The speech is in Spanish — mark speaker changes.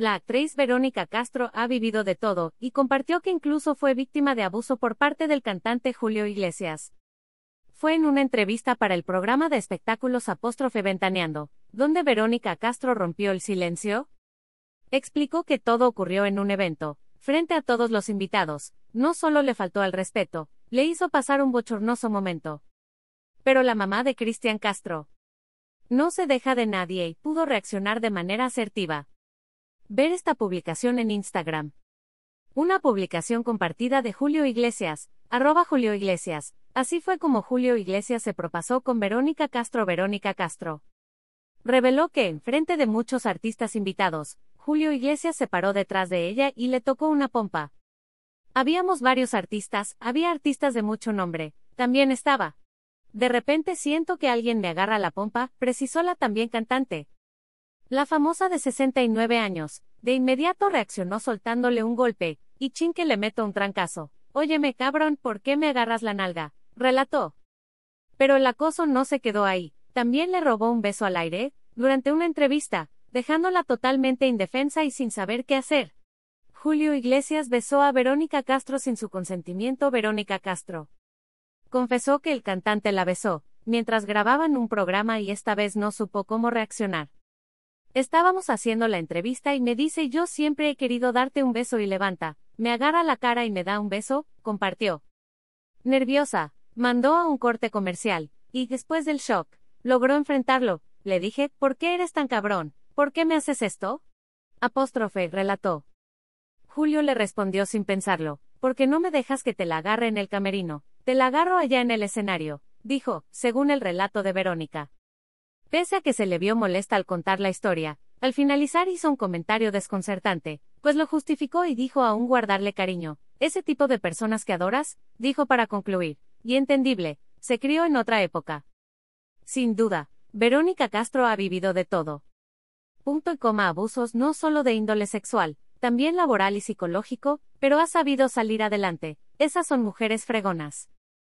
Speaker 1: La actriz Verónica Castro ha vivido de todo, y compartió que incluso fue víctima de abuso por parte del cantante Julio Iglesias. Fue en una entrevista para el programa de espectáculos Apóstrofe Ventaneando, donde Verónica Castro rompió el silencio. Explicó que todo ocurrió en un evento, frente a todos los invitados, no solo le faltó al respeto, le hizo pasar un bochornoso momento. Pero la mamá de Cristian Castro no se deja de nadie y pudo reaccionar de manera asertiva. Ver esta publicación en Instagram. Una publicación compartida de Julio Iglesias, arroba Julio Iglesias. Así fue como Julio Iglesias se propasó con Verónica Castro. Verónica Castro reveló que, en frente de muchos artistas invitados, Julio Iglesias se paró detrás de ella y le tocó una pompa. Habíamos varios artistas, había artistas de mucho nombre, también estaba. De repente siento que alguien me agarra la pompa, precisó la también cantante. La famosa de 69 años, de inmediato reaccionó soltándole un golpe, y chin que le meto un trancazo. Óyeme cabrón, ¿por qué me agarras la nalga? relató. Pero el acoso no se quedó ahí, también le robó un beso al aire, durante una entrevista, dejándola totalmente indefensa y sin saber qué hacer. Julio Iglesias besó a Verónica Castro sin su consentimiento. Verónica Castro confesó que el cantante la besó, mientras grababan un programa y esta vez no supo cómo reaccionar. Estábamos haciendo la entrevista y me dice yo siempre he querido darte un beso y levanta, me agarra la cara y me da un beso, compartió. Nerviosa, mandó a un corte comercial, y después del shock, logró enfrentarlo, le dije, ¿por qué eres tan cabrón? ¿Por qué me haces esto? Apóstrofe, relató. Julio le respondió sin pensarlo, porque no me dejas que te la agarre en el camerino, te la agarro allá en el escenario, dijo, según el relato de Verónica. Pese a que se le vio molesta al contar la historia, al finalizar hizo un comentario desconcertante, pues lo justificó y dijo aún guardarle cariño. Ese tipo de personas que adoras, dijo para concluir, y entendible, se crió en otra época. Sin duda, Verónica Castro ha vivido de todo. Punto y coma abusos no solo de índole sexual, también laboral y psicológico, pero ha sabido salir adelante. Esas son mujeres fregonas.